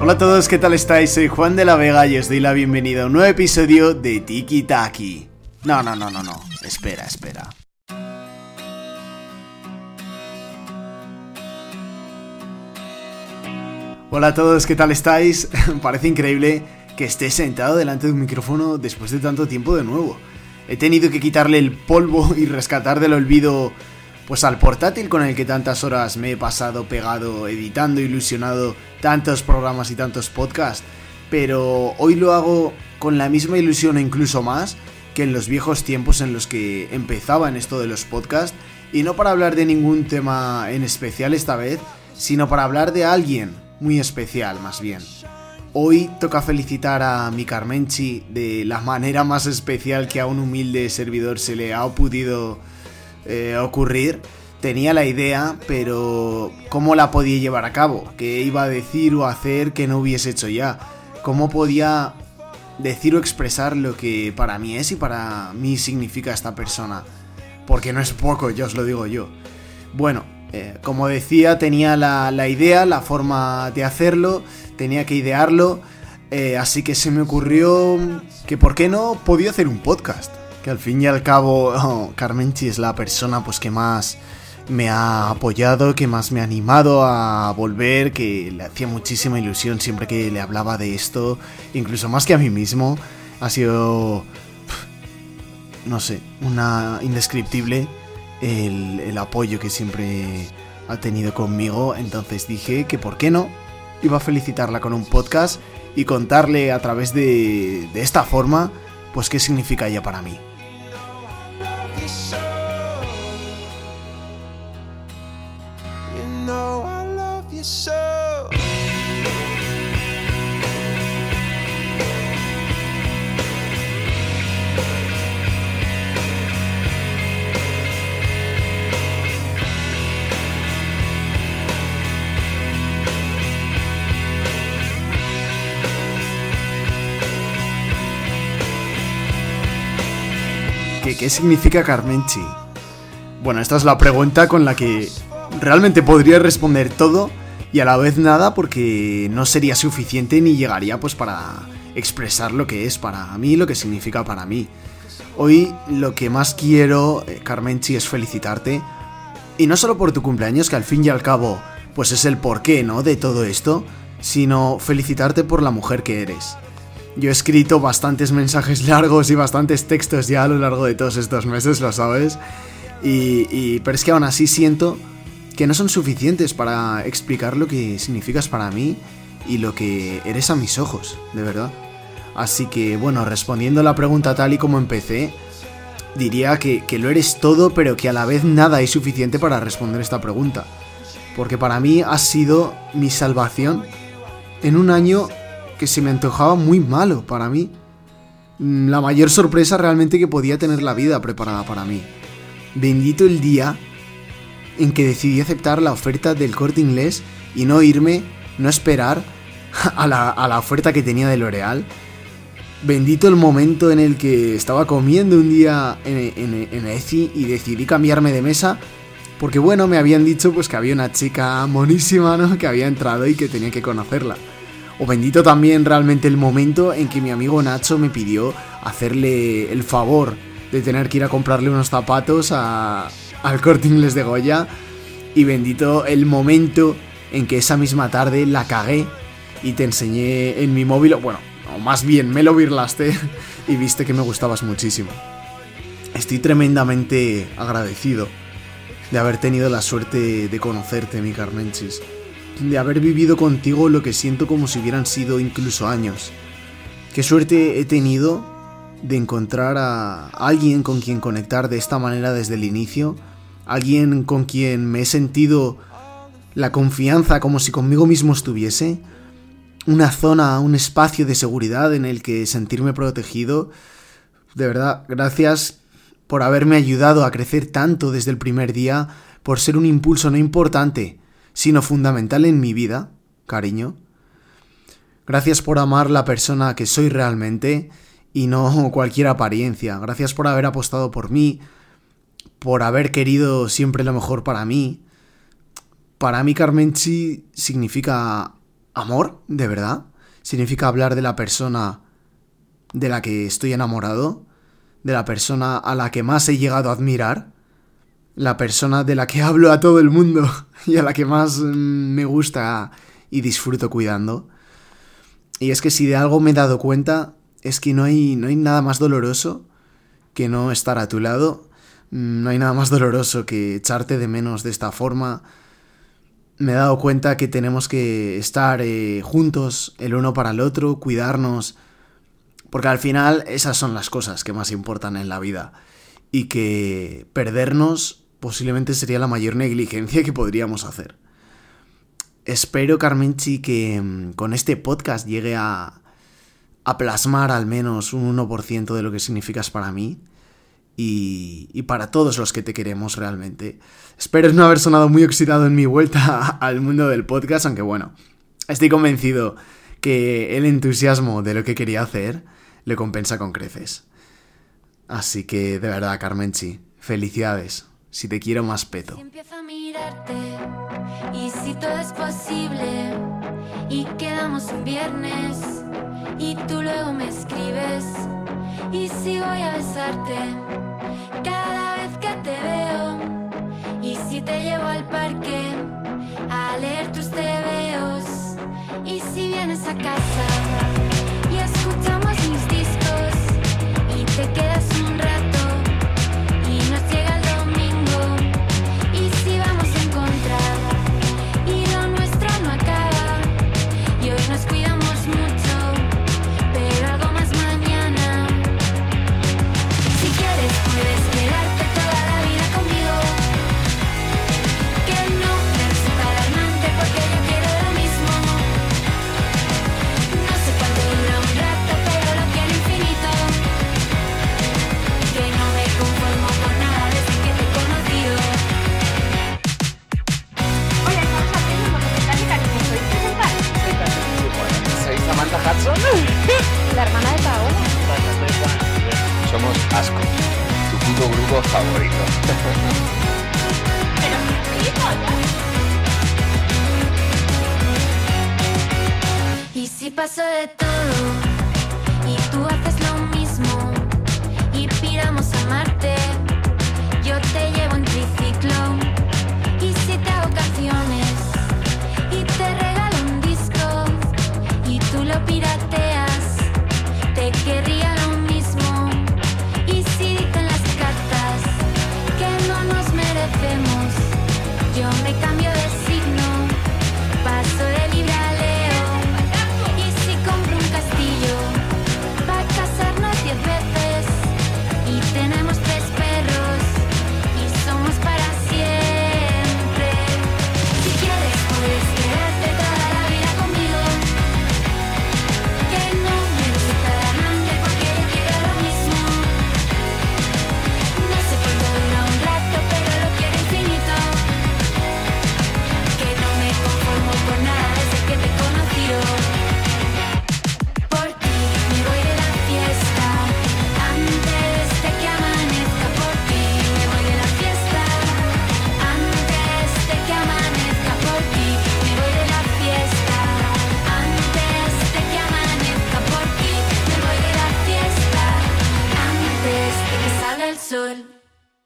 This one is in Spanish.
Hola a todos, ¿qué tal estáis? Soy Juan de la Vega y os doy la bienvenida a un nuevo episodio de Tiki Taki. No, no, no, no, no. Espera, espera. Hola a todos, ¿qué tal estáis? Parece increíble que esté sentado delante de un micrófono después de tanto tiempo de nuevo. He tenido que quitarle el polvo y rescatar del olvido pues al portátil con el que tantas horas me he pasado pegado, editando, ilusionado tantos programas y tantos podcasts, pero hoy lo hago con la misma ilusión o incluso más que en los viejos tiempos en los que empezaba en esto de los podcasts, y no para hablar de ningún tema en especial esta vez, sino para hablar de alguien muy especial más bien. Hoy toca felicitar a mi Carmenchi de la manera más especial que a un humilde servidor se le ha podido eh, ocurrir. Tenía la idea, pero ¿cómo la podía llevar a cabo? ¿Qué iba a decir o hacer que no hubiese hecho ya? ¿Cómo podía decir o expresar lo que para mí es y para mí significa esta persona? Porque no es poco, ya os lo digo yo. Bueno, eh, como decía, tenía la, idea, la forma de hacerlo, tenía que idearlo, eh, así que se me ocurrió que por qué no podía hacer un podcast. Que al fin y al cabo, oh, Carmenchi es la persona pues que más me ha apoyado, que más me ha animado a volver, que le hacía muchísima ilusión siempre que le hablaba de esto, incluso más que a mí mismo. Ha sido, no sé, una indescriptible el, apoyo que siempre ha tenido conmigo, entonces dije que por qué no, iba a felicitarla con un podcast y contarle a través de, de esta forma, pues qué significa ella para mí. ¿Qué significa Carmenchi? Bueno, esta es la pregunta con la que realmente podría responder todo y a la vez nada porque no sería suficiente ni llegaría pues para expresar lo que es para mí, lo que significa para mí. Hoy lo que más quiero, eh, Carmenchi, es felicitarte. Y no solo por tu cumpleaños, que al fin y al cabo, pues es el porqué, ¿no? De todo esto, sino felicitarte por la mujer que eres. Yo he escrito bastantes mensajes largos y bastantes textos ya a lo largo de todos estos meses, lo sabes. Y, pero es que aún así siento que no son suficientes para explicar lo que significas para mí y lo que eres a mis ojos, de verdad. Así que bueno, respondiendo la pregunta tal y como empecé, diría que, que lo eres todo, pero que a la vez nada es suficiente para responder esta pregunta. Porque para mí has sido mi salvación en un año que se me antojaba muy malo para mí. La mayor sorpresa realmente que podía tener la vida preparada para mí. Bendito el día en que decidí aceptar la oferta del corte inglés y no irme, no esperar a la, oferta que tenía de L'Oreal. Bendito el momento en el que estaba comiendo un día en, en, en ECI y decidí cambiarme de mesa porque bueno, me habían dicho pues que había una chica monísima, ¿no? Que había entrado y que tenía que conocerla. O bendito también realmente el momento en que mi amigo Nacho me pidió hacerle el favor de tener que ir a comprarle unos zapatos a, al corte inglés de Goya. Y bendito el momento en que esa misma tarde la cagué y te enseñé en mi móvil, bueno, o más bien me lo virlaste y viste que me gustabas muchísimo. Estoy tremendamente agradecido de haber tenido la suerte de conocerte, mi Carmenchis de haber vivido contigo lo que siento como si hubieran sido incluso años. Qué suerte he tenido de encontrar a alguien con quien conectar de esta manera desde el inicio, alguien con quien me he sentido la confianza como si conmigo mismo estuviese, una zona, un espacio de seguridad en el que sentirme protegido. De verdad, gracias por haberme ayudado a crecer tanto desde el primer día, por ser un impulso no importante, sino fundamental en mi vida, cariño. Gracias por amar la persona que soy realmente y no cualquier apariencia. Gracias por haber apostado por mí, por haber querido siempre lo mejor para mí. Para mí Carmenchi significa amor, de verdad. Significa hablar de la persona de la que estoy enamorado, de la persona a la que más he llegado a admirar, la persona de la que hablo a todo el mundo y a la que más mm, me gusta y disfruto cuidando. Y es que si de algo me he dado cuenta, es que no hay, no hay nada más doloroso que no estar a tu lado, no hay nada más doloroso que echarte de menos de esta forma, me he dado cuenta que tenemos que estar eh, juntos el uno para el otro, cuidarnos, porque al final esas son las cosas que más importan en la vida. Y que perdernos posiblemente sería la mayor negligencia que podríamos hacer. Espero, Carmenchi, que mm, con este podcast llegue a, a plasmar al menos un 1% de lo que significas para mí y, para todos los que te queremos realmente. Espero no haber sonado muy oxidado en mi vuelta al mundo del podcast, aunque bueno, estoy convencido que el entusiasmo de lo que quería hacer le compensa con creces. Así que de verdad, Carmenchi, felicidades. Si te quiero más peto. Si empiezo a mirarte y si todo es posible y quedamos un viernes y tú luego me escribes y si voy a besarte si vienes a casa Asco. Tu puto grupo favorito. Y si pasó de todo y tú haces